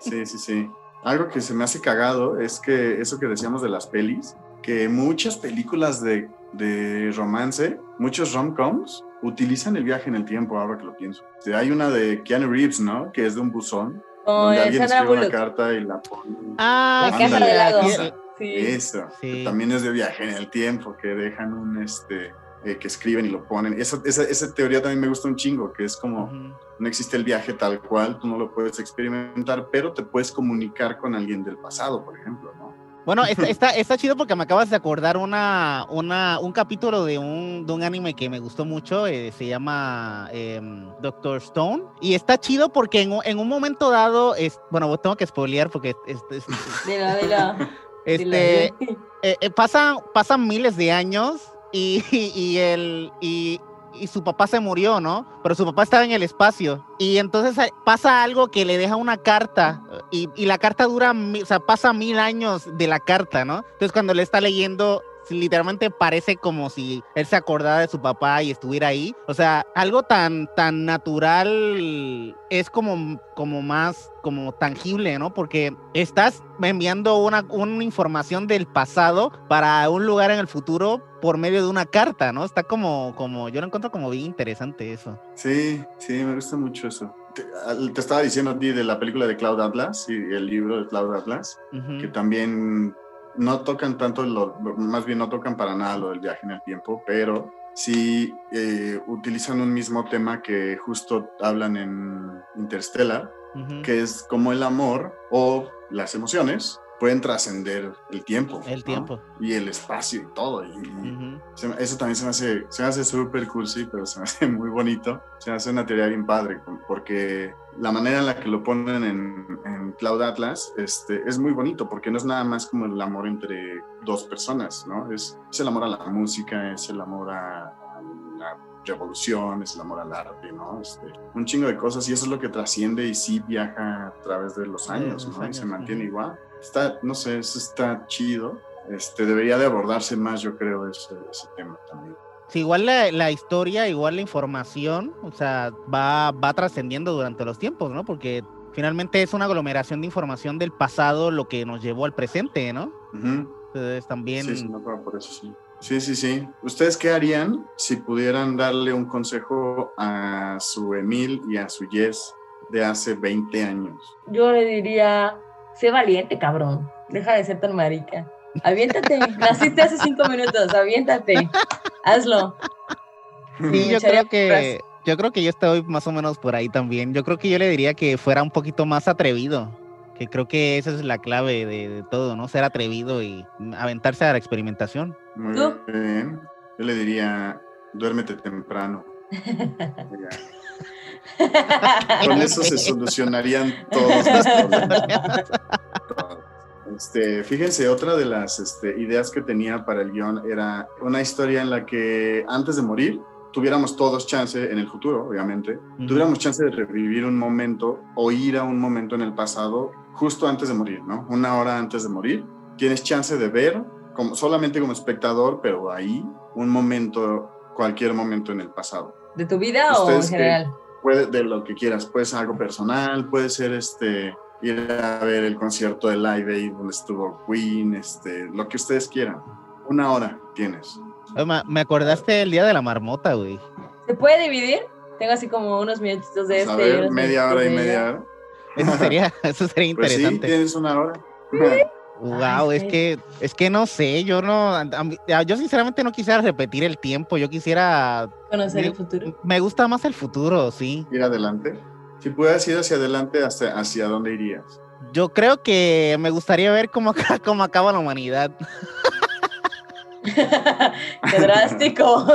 Sí, sí, sí. Algo que se me hace cagado es que eso que decíamos de las pelis, que muchas películas de, de romance, muchos rom-coms, utilizan el viaje en el tiempo, ahora que lo pienso. Hay una de Keanu Reeves, ¿no? Que es de un buzón, Como donde de alguien Sandra escribe una carta y la pone. Ah, La de esa. Sí. Eso, Sí. que también es de viaje en el tiempo, que dejan un, este, eh, que escriben y lo ponen. Esa, esa, esa teoría también me gusta un chingo, que es como, Ujú. no existe el viaje tal cual, tú no lo puedes experimentar, pero te puedes comunicar con alguien del pasado, por ejemplo, ¿no? Bueno, está, está, está chido porque me acabas de acordar una, una, un capítulo de un, de un anime que me gustó mucho, eh, se llama em, Doctor Stone, y está chido porque en, un- en un momento dado, es, bueno, tengo que spoilear porque es- es- Dilo, dilo. este, dilo. eh, eh, pasan, pasan miles de años y, y, el, y, y su papá se murió, ¿no? Pero su papá estaba en el espacio. Y entonces eh, pasa algo que le deja una carta y, y la carta dura, o sea, pasa mil años de la carta, ¿no? Entonces cuando le está leyendo, literalmente parece como si él se acordara de su papá y estuviera ahí. O sea, algo tan, tan natural es como, como más como tangible, ¿no? Porque estás enviando una, una información del pasado para un lugar en el futuro por medio de una carta, ¿no? Está como, como, yo lo encuentro como bien interesante eso. Sí, sí, me gusta mucho eso. Te, estaba diciendo a ti de la película de Cloud Atlas y el libro de Cloud Atlas, que también no tocan tanto, lo, más bien no tocan para nada lo del viaje en el tiempo, pero sí eh, utilizan un mismo tema que justo hablan en Interstellar, que es como el amor o las emociones pueden trascender el tiempo. El ¿no? tiempo. Y el espacio y todo. Y, y Ujú. se eso también se me hace, se me hace súper cursi, pero se me hace muy bonito. Se me hace una teoría bien padre, porque la manera en la que lo ponen en, en Cloud Atlas este, es muy bonito, porque no es nada más como el amor entre dos personas, ¿no? Es, es el amor a la música, es el amor a, revolución, es el amor al arte, ¿no? Este, un chingo de cosas y eso es lo que trasciende y sí viaja a través de los años, ¿no? y se mantiene igual. Está, no sé, eso está chido. Este, debería de abordarse más, yo creo, ese, ese tema también. Sí, igual la, la historia, igual la información, o sea, va, va trascendiendo durante los tiempos, ¿no? Porque finalmente es una aglomeración de información del pasado lo que nos llevó al presente, ¿no? Ujú. Entonces también... Sí, sí, no, por eso sí. Sí, sí, sí. ¿Ustedes qué harían si pudieran darle un consejo a su Emil y a su Jess de hace 20 años? Yo le diría, sé valiente, cabrón. Deja de ser tan marica. Aviéntate. Naciste hace cinco minutos, aviéntate. Hazlo. Sí, yo creo que yo creo que yo estoy más o menos por ahí también. Yo creo que yo le diría que fuera un poquito más atrevido. Que creo que esa es la clave de, de todo, ¿no? Ser atrevido y aventarse a la experimentación. Muy ¿Tú? bien. Yo le diría, duérmete temprano. Con eso se solucionarían todos los problemas. Este, fíjense, otra de las este, ideas que tenía para el guion era una historia en la que antes de morir tuviéramos todos chance, en el futuro, obviamente, tuviéramos chance de revivir un momento o ir a un momento en el pasado justo antes de morir, ¿no? Una hora antes de morir. Tienes chance de ver, como, solamente como espectador, pero ahí, un momento, cualquier momento en el pasado ¿De tu vida o en general? puede de lo que quieras, puede ser algo personal, puede ser este ir a ver el concierto de Live Aid donde estuvo Queen, este, lo que ustedes quieran. Una hora tienes. Oye, ma- me acordaste del día de la marmota, güey. ¿Se puede dividir? Tengo así como unos minutitos de Pues, a este. ver, media hora y media hora. Eso sería, eso sería Pues sí, interesante. tienes una hora. Wow, es sí. que, es que no sé, yo no, mí- yo sinceramente no quisiera repetir el tiempo, yo quisiera, Conocer el futuro. me gusta más el futuro, sí. Ir adelante. Si pudieras ir hacia adelante, ¿hasta hacia dónde irías? Yo creo que me gustaría ver cómo, cómo acaba la humanidad. Qué drástico.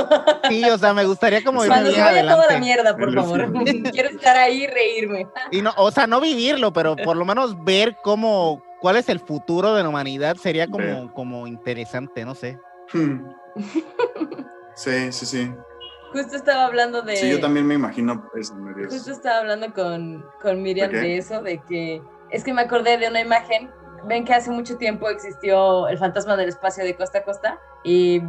Sí, o sea, me gustaría como ir Cuando se vaya toda la mierda, por El favor. Quiero estar ahí y reírme. Y no, o sea, no vivirlo, pero por lo menos ver cómo, cuál es el futuro de la humanidad sería como, como interesante, no sé. Hmm. Sí, sí, sí. Justo estaba hablando de. Sí, yo también me imagino eso. Justo estaba hablando con, con Miriam ¿De eso, de que es que me acordé de una imagen. Ven que hace mucho tiempo existió el fantasma del espacio de costa a costa y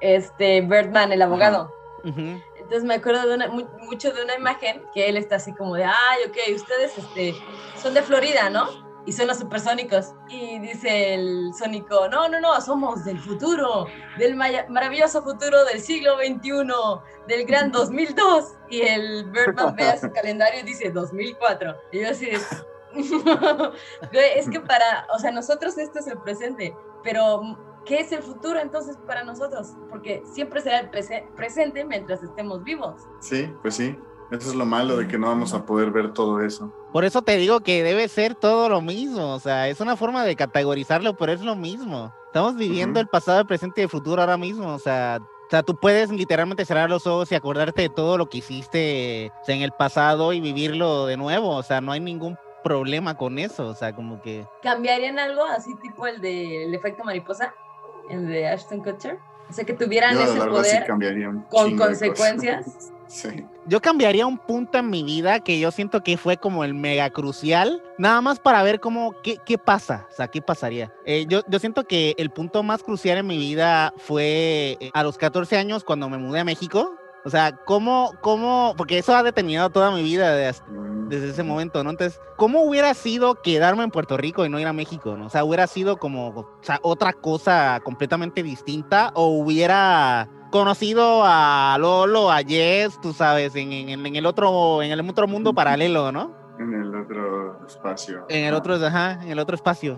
este Birdman, el abogado. Ujú. Entonces me acuerdo de una, mu- mucho de una imagen que él está así como de, ay, ok, ustedes este, son de Florida, ¿no? Y son los supersónicos. Y dice el sónico, no, no, no, somos del futuro, del maravilloso futuro del siglo XXI, del gran 2002. Y el Birdman ve a su calendario y dice 2004. Y yo así es que para, o sea, nosotros esto es el presente, pero ¿qué es el futuro entonces para nosotros? Porque siempre será el prese- presente mientras estemos vivos. Sí, pues sí. Eso es lo malo de que no vamos a poder ver todo eso. Por eso te digo que debe ser todo lo mismo, o sea, es una forma de categorizarlo, pero es lo mismo. Estamos viviendo Ujú. el pasado, el presente y el futuro ahora mismo, o sea, o sea, tú puedes literalmente cerrar los ojos y acordarte de todo lo que hiciste o sea, en el pasado y vivirlo de nuevo, o sea, no hay ningún problema con eso, o sea, como que... ¿Cambiarían algo así tipo el del efecto mariposa? El de Ashton Kutcher. O sea, que tuvieran Yo ese sí poder cambiaría un con de consecuencias. Sí. Yo cambiaría un punto en mi vida que yo siento que fue como el mega crucial, nada más para ver cómo, qué, qué pasa, o sea, qué pasaría. Eh, yo, yo siento que el punto más crucial en mi vida fue eh, a los 14 años cuando me mudé a México. O sea, cómo, cómo, porque eso ha detenido toda mi vida de- Mm, desde ese momento, ¿no? Entonces, ¿cómo hubiera sido quedarme en Puerto Rico y no ir a México, ¿no? O sea, hubiera sido como, o sea, otra cosa completamente distinta o hubiera conocido a Lolo, a Jess, tú sabes, en, en- en el otro, en el otro mundo paralelo, ¿no? En el otro espacio. En el otro, ajá, en el otro espacio.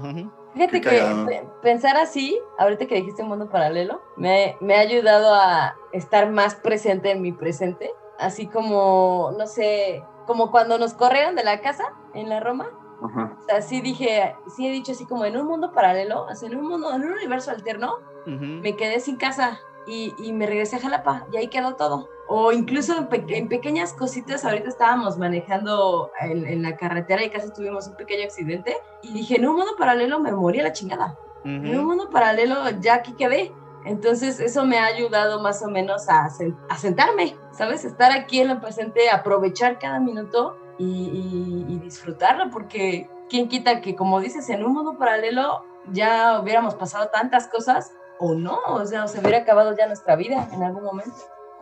Fíjate Qué que cagado. pensar así, ahorita que dijiste mundo paralelo, me, me ha ayudado a estar más presente en mi presente. Así como, no sé, como cuando nos corrieron de la casa en la Roma. Ajá. O sea, sí dije, sí he dicho así como en un mundo paralelo, así en un mundo, en un universo alterno, me quedé sin casa y, y me regresé a Jalapa y ahí quedó todo. O incluso en, pe- en pequeñas cositas, ahorita estábamos manejando en, en la carretera y casi tuvimos un pequeño accidente y dije, en un mundo paralelo me morí a la chingada. En un mundo paralelo ya aquí quedé. Entonces eso me ha ayudado más o menos a, a sentarme, ¿sabes? Estar aquí en el presente, aprovechar cada minuto y, y- y disfrutarlo, porque quién quita que como dices, en un mundo paralelo ya hubiéramos pasado tantas cosas o no, o sea, se hubiera acabado ya nuestra vida en algún momento.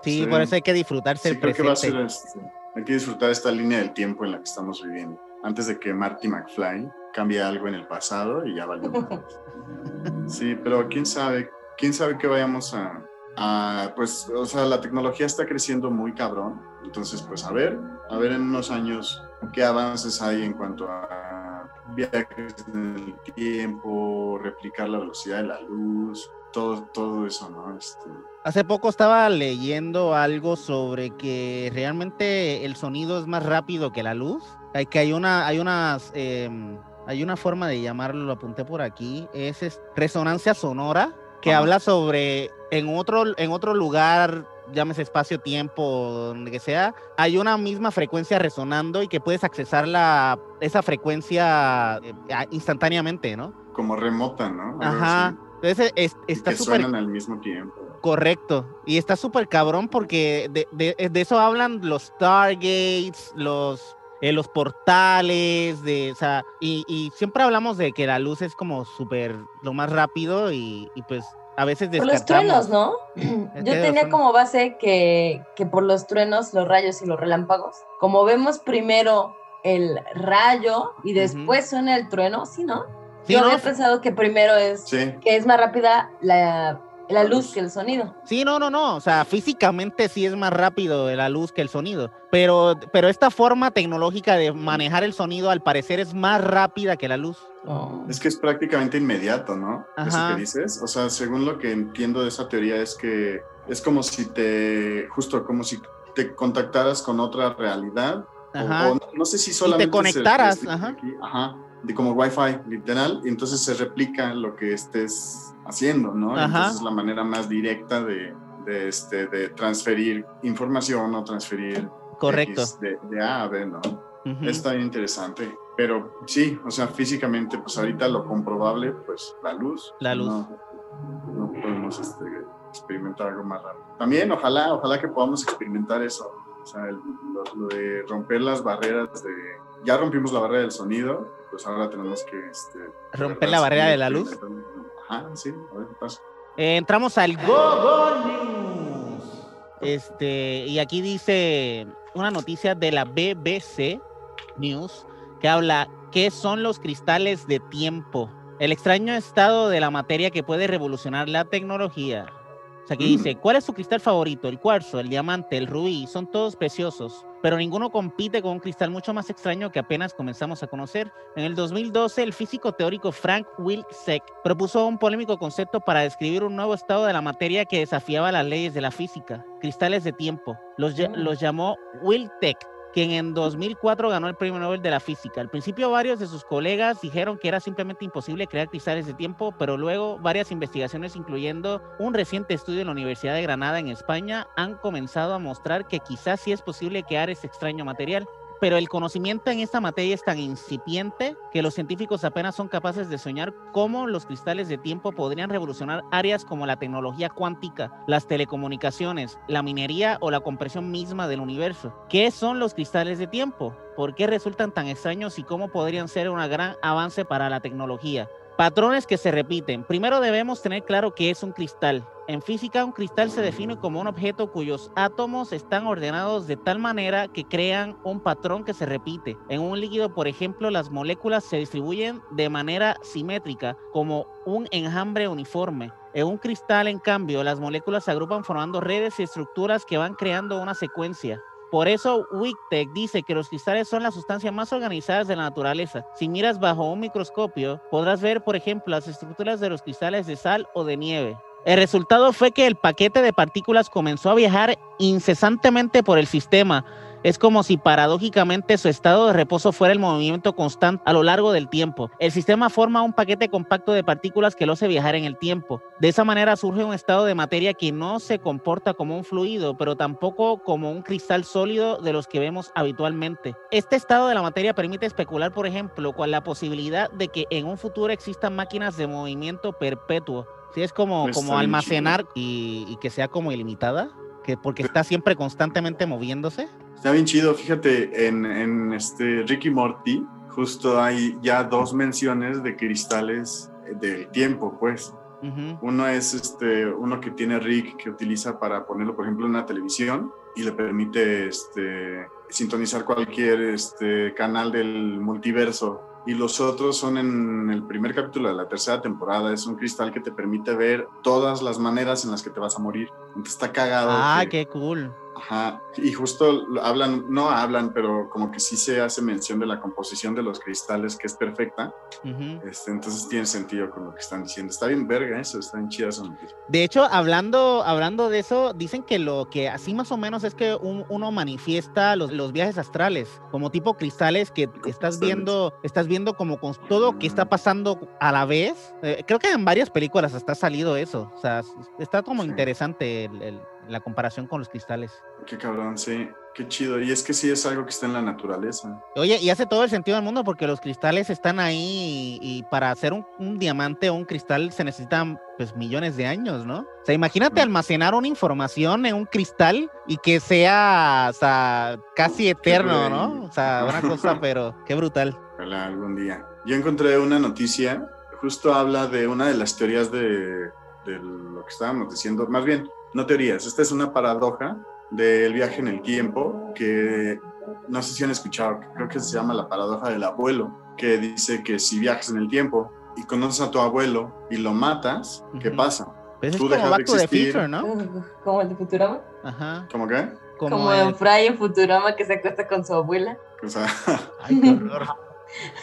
Sí, Sí. por eso hay que disfrutarse Sí, el creo que va a ser presente. este, Hay que disfrutar esta línea del tiempo en la que estamos viviendo. Antes de que Marty McFly cambie algo en el pasado y ya valió. Sí, pero quién sabe, quién sabe que vayamos a, a, pues, o sea, la tecnología está creciendo muy cabrón. Entonces, pues a ver, a ver en unos años qué avances hay en cuanto a viajes en el tiempo, replicar la velocidad de la luz, todo, todo eso, ¿no? Este, Hace poco estaba leyendo algo sobre que realmente el sonido es más rápido que la luz. Hay que hay una, hay unas, em, hay una forma de llamarlo, lo apunté por aquí, es, es resonancia sonora, que Ajá. habla sobre en otro, en otro lugar, llámese espacio-tiempo, donde que sea, hay una misma frecuencia resonando y que puedes accesar la, esa frecuencia eh, a- instantáneamente, ¿no? como remota, ¿no? Algo Ajá. Entonces es- y está que súper suenan al mismo tiempo. Correcto. Y está súper cabrón porque de, de- de eso hablan los Stargates, los, eh, los portales, de, o sea, y, y siempre hablamos de que la luz es como súper lo más rápido y, y pues a veces Por los descartamos. truenos, ¿no? Es Yo tenía como base que, que por los truenos, los rayos y los relámpagos, como vemos primero el rayo y después suena el trueno, ¿sí, no? Sí, Yo ¿no? había pensado que primero es Sí, que es más rápida la, la luz que el sonido. Sí, no, no, no. O sea, físicamente sí es más rápido la luz que el sonido. Pero, pero esta forma tecnológica de manejar el sonido al parecer es más rápida que la luz. es que es prácticamente inmediato, ¿no? Eso que dices. O sea, según lo que entiendo de esa teoría es que es como si te, justo como si te contactaras con otra realidad. o- Ajá. O, no, no sé si solamente se conectaras, ajá. aquí, ajá, de como Wi-Fi, literal, y entonces se replica lo que estés haciendo, ¿no? Entonces es la manera más directa de, de, este, de transferir información o transferir Correcto. X de, de A a B, ¿no? Ujú. Está bien interesante. Pero sí, o sea, físicamente, pues ahorita lo comprobable, pues la luz. La luz. No, no podemos este, experimentar algo más rápido. También, ojalá, ojalá que podamos experimentar eso. O sea, el- lo, lo de romper las barreras de... Ya rompimos la barrera del sonido, pues ahora tenemos que... Este, Romper la barrera de la luz. Ajá, sí, a ver qué pasa. Eh, entramos al Go Go News. Este, y aquí dice una noticia de la BBC News que habla qué son los cristales de tiempo. El extraño estado de la materia que puede revolucionar la tecnología. O sea, aquí Mm. dice, ¿cuál es su cristal favorito? El cuarzo, el diamante, el rubí, son todos preciosos, pero ninguno compite con un cristal mucho más extraño que apenas comenzamos a conocer. En el 2012, el físico teórico Frank Wilczek propuso un polémico concepto para describir un nuevo estado de la materia que desafiaba las leyes de la física, cristales de tiempo. Los, ll- los llamó Wilczek, quien en 2004 ganó el Premio Nobel de la Física. Al principio varios de sus colegas dijeron que era simplemente imposible crear cristales de tiempo, pero luego varias investigaciones, incluyendo un reciente estudio en la Universidad de Granada en España, han comenzado a mostrar que quizás sí es posible crear ese extraño material. Pero el conocimiento en esta materia es tan incipiente que los científicos apenas son capaces de soñar cómo los cristales de tiempo podrían revolucionar áreas como la tecnología cuántica, las telecomunicaciones, la minería o la compresión misma del universo. ¿Qué son los cristales de tiempo? ¿Por qué resultan tan extraños y cómo podrían ser un gran avance para la tecnología? Patrones que se repiten. Primero debemos tener claro qué es un cristal. En física, un cristal se define como un objeto cuyos átomos están ordenados de tal manera que crean un patrón que se repite. En un líquido, por ejemplo, las moléculas se distribuyen de manera simétrica, como un enjambre uniforme. En un cristal, en cambio, las moléculas se agrupan formando redes y estructuras que van creando una secuencia. Por eso Wictek dice que los cristales son las sustancias más organizadas de la naturaleza. Si miras bajo un microscopio, podrás ver, por ejemplo, las estructuras de los cristales de sal o de nieve. El resultado fue que el paquete de partículas comenzó a viajar incesantemente por el sistema. Es como si paradójicamente su estado de reposo fuera el movimiento constante a lo largo del tiempo. El sistema forma un paquete compacto de partículas que lo hace viajar en el tiempo. De esa manera surge un estado de materia que no se comporta como un fluido, pero tampoco como un cristal sólido de los que vemos habitualmente. Este estado de la materia permite especular, por ejemplo, con la posibilidad de que en un futuro existan máquinas de movimiento perpetuo. Sí, es como, Está como almacenar y, y que sea como ilimitada, que porque está siempre constantemente moviéndose. Está bien chido, fíjate, en, en este Ricky Morty, justo hay ya dos menciones de cristales del tiempo, pues. Ujú. Uno es este, uno que tiene Rick que utiliza para ponerlo, por ejemplo, en una televisión y le permite este, sintonizar cualquier este, canal del multiverso. Y los otros son en el primer capítulo de la tercera temporada. Es un cristal que te permite ver todas las maneras en las que te vas a morir. Entonces está cagado. Ah, que- qué cool. Ajá, y justo hablan, no hablan, pero como que sí se hace mención de la composición de los cristales, que es perfecta. Ujú. Este, entonces tiene sentido con lo que están diciendo. Está bien verga eso, está bien chida. De hecho, hablando, hablando de eso, dicen que lo que así más o menos es que un- uno manifiesta los, los viajes astrales, como tipo cristales que estás cristales. viendo, estás viendo como con todo que está pasando a la vez. Eh, creo que en varias películas hasta ha salido eso. O sea, está como Sí. interesante el- el- la comparación con los cristales. Qué cabrón, sí, qué chido. Y es que sí es algo que está en la naturaleza. Oye, y hace todo el sentido del mundo porque los cristales están ahí y, y para hacer un, un diamante o un cristal se necesitan pues millones de años, ¿no? O sea, imagínate Mm. almacenar una información en un cristal y que sea, o sea, casi eterno, ¿no? O sea, una cosa, pero qué brutal. Ojalá algún día. Yo encontré una noticia, justo habla de una de las teorías de, de lo que estábamos diciendo, más bien, no teorías, esta es una paradoja del viaje en el tiempo que no sé si han escuchado, creo que se llama la paradoja del abuelo, que dice que si viajas en el tiempo y conoces a tu abuelo y lo matas, ¿qué pasa? Pues es Tú como dejas de existir. Future, ¿no? Como el de Futurama. Ajá. ¿Cómo qué? Como, Como, el- en Fry en Futurama que se acuesta con su abuela. O sea, Ay, qué horror.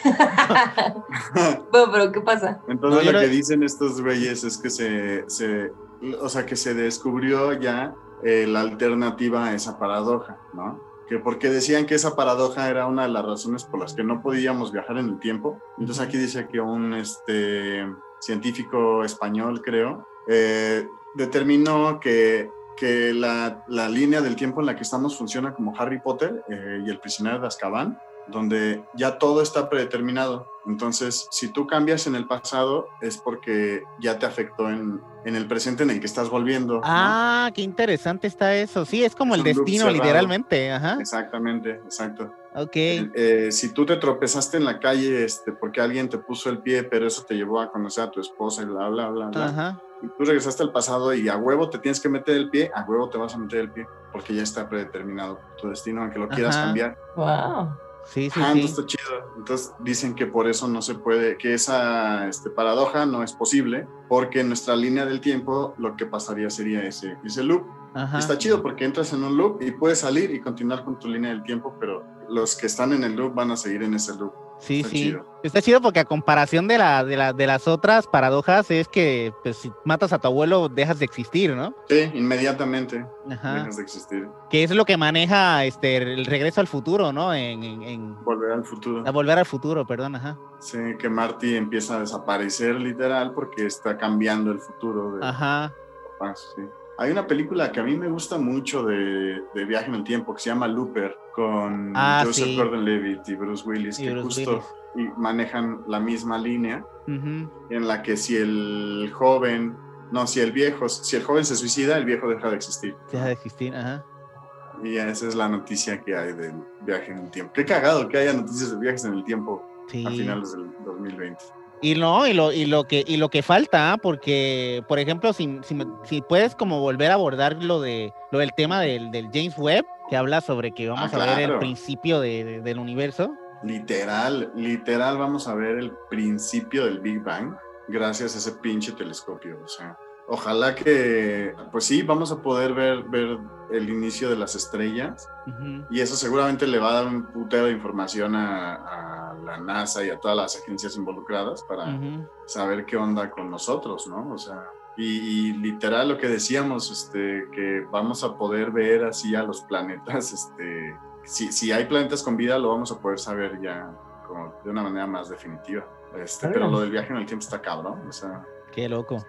bueno, pero ¿qué pasa? Entonces No, yo lo lo- que dicen estos güeyes es que se, se- o sea, que se descubrió ya eh, la alternativa a esa paradoja, ¿no? Que porque decían que esa paradoja era una de las razones por las que no podíamos viajar en el tiempo. Entonces aquí dice que un este, científico español, creo, eh, determinó que, que la, la línea del tiempo en la que estamos funciona como Harry Potter eh, y el prisionero de Azkaban, donde ya todo está predeterminado. Entonces, si tú cambias en el pasado, es porque ya te afectó en, en el presente en el que estás volviendo. ¿no? Ah, qué interesante está eso. Sí, es como Es el destino, literalmente. Ajá. Exactamente, exacto. Ok. Eh, si tú te tropezaste en la calle este, porque alguien te puso el pie, pero eso te llevó a conocer a tu esposa y bla, bla, bla, bla. Ajá. Y tú regresaste al pasado y a huevo te tienes que meter el pie, a huevo te vas a meter el pie, porque ya está predeterminado tu destino, aunque lo quieras Ajá. cambiar. Wow. Sí, sí, Ah, sí. entonces está chido. Entonces dicen que por eso no se puede, que esa este, paradoja no es posible, porque en nuestra línea del tiempo lo que pasaría sería ese, ese loop. Ajá. Está chido porque entras en un loop y puedes salir y continuar con tu línea del tiempo, pero los que están en el loop van a seguir en ese loop. Sí, Está sí. chido. Está chido porque a comparación de, la, de, la, de las otras paradojas es que pues, si matas a tu abuelo dejas de existir, ¿no? Sí, inmediatamente Ajá. dejas de existir. Que es lo que maneja este el regreso al futuro, ¿no? En, en, en- Volver al futuro. a volver al futuro, perdón, ajá. Sí, que Marty empieza a desaparecer literal porque está cambiando el futuro de Ajá. papás, sí. Hay una película que a mí me gusta mucho de, de viaje en el tiempo que se llama Looper con Ah, Joseph sí. Gordon-Levitt y Bruce Willis Y que Bruce justo manejan la misma línea en la que si el joven, no, si el viejo, si el joven se suicida, el viejo deja de existir. Deja de existir, ajá. Y esa es la noticia que hay del viaje en el tiempo. Qué cagado que haya noticias de viajes en el tiempo Sí. a finales del 2020. Y no, y lo, y lo que, y lo que falta, ¿ah? porque, por ejemplo, si, si, si puedes como volver a abordar lo de lo del tema del, del James Webb, que habla sobre que vamos Ah, a ver el principio de- de- del universo. Literal, literal vamos a ver el principio del Big Bang gracias a ese pinche telescopio. O sea, ojalá que, pues sí, vamos a poder ver, ver el inicio de las estrellas y eso seguramente le va a dar un putero de información a, a la NASA y a todas las agencias involucradas para saber qué onda con nosotros, ¿no? O sea, y, y literal lo que decíamos, este, que vamos a poder ver así a los planetas, este, si, si hay planetas con vida lo vamos a poder saber ya como de una manera más definitiva. Este, pero lo del viaje en el tiempo está cabrón, o sea, Qué loco.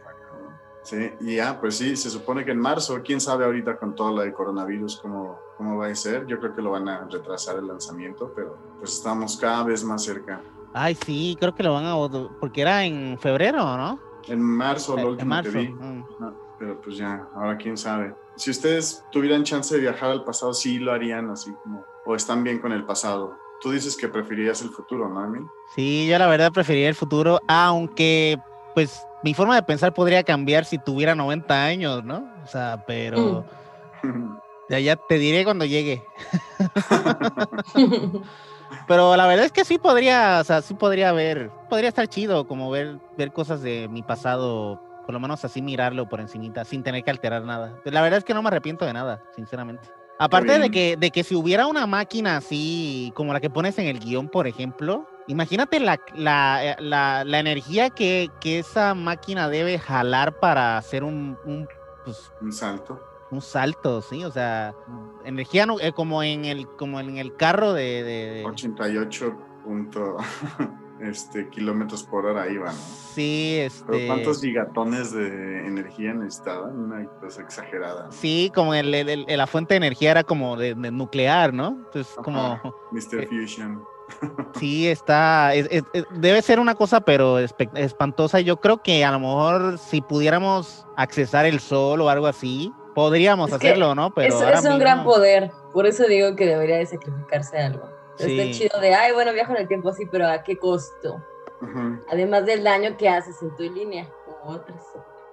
Sí, y ya, pues sí, se supone que en marzo, quién sabe ahorita con todo lo de coronavirus cómo, cómo va a ser, yo creo que lo van a retrasar el lanzamiento, pero pues estamos cada vez más cerca. Ay, sí, creo que lo van a, porque era en febrero, ¿no? En marzo, lo en último marzo. que vi. mm. Ajá, Pero pues ya, ahora quién sabe. Si ustedes tuvieran chance de viajar al pasado, sí lo harían así como, o están bien con el pasado. Tú dices que preferirías el futuro, ¿no, Emil? Sí, yo la verdad preferiría el futuro, aunque pues mi forma de pensar podría cambiar si tuviera 90 años, ¿no? O sea, pero ya, ya te diré cuando llegue. Pero la verdad es que sí podría, o sea, sí podría ver, podría estar chido como ver, ver cosas de mi pasado, por lo menos así mirarlo por encimita, sin tener que alterar nada. La verdad es que no me arrepiento de nada, sinceramente. Aparte de que, de que si hubiera una máquina así, como la que pones en el guion, por ejemplo, imagínate la, la, eh, la- la energía que, que esa máquina debe jalar para hacer un, un, pues, Un salto. un salto, ¿sí? O sea, energía nu- eh, como, en el, como en el carro de... de- de- 88 punto, este, kilómetros por hora iba, ¿no? Sí, Pero este... ¿cuántos gigatones de energía necesitaban? Una cosa exagerada. Sí, como el, el- el- la fuente de energía era como de, de nuclear, ¿no? Entonces, como... Mr. Eh, Fusion. Sí, está, es- es- es- debe ser una cosa, pero espantosa. Yo creo que a lo mejor si pudiéramos accesar el sol o algo así, podríamos Es hacerlo, ¿no? Pero es, ahora es un gran poder, por eso digo que debería de sacrificarse algo. Está Sí. chido de, ay, bueno, viajo en el tiempo así, pero ¿a qué costo? Además del daño que haces en tu línea, como otras.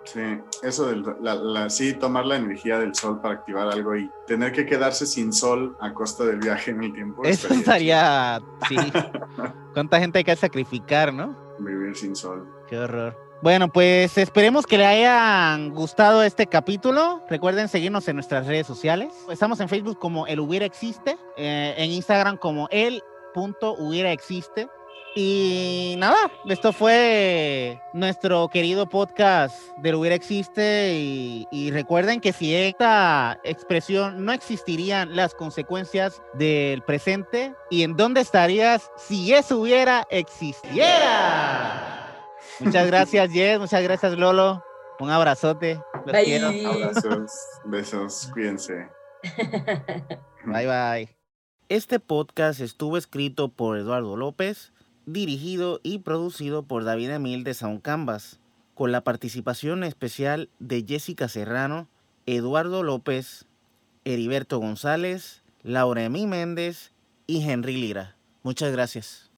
Sí, eso del, la, la- sí, tomar la energía del sol para activar algo y tener que quedarse sin sol a costa del viaje en el tiempo. Eso estaría, sí. ¿Cuánta gente hay que sacrificar, no? Vivir sin sol. Qué horror. Bueno, pues esperemos que le hayan gustado este capítulo. Recuerden seguirnos en nuestras redes sociales. Estamos en Facebook como El Hubiera Existe, eh, en Instagram como El punto Hubiera Existe. Y nada, esto fue nuestro querido podcast del Hubiera Existe. Y, y recuerden que si esta expresión no existirían las consecuencias del presente, ¿y en dónde estarías si eso hubiera existiera? Muchas gracias, Jess. Muchas gracias, Lolo. Un abrazote. Los Bye. quiero. Abrazos, besos, cuídense. Bye, bye. Este podcast estuvo escrito por Eduardo López, dirigido y producido por David Emil de Sound Canvas, con la participación especial de Jessica Serrano, Eduardo López, Heriberto González, Laura Emi Méndez y Henry Lira. Muchas gracias.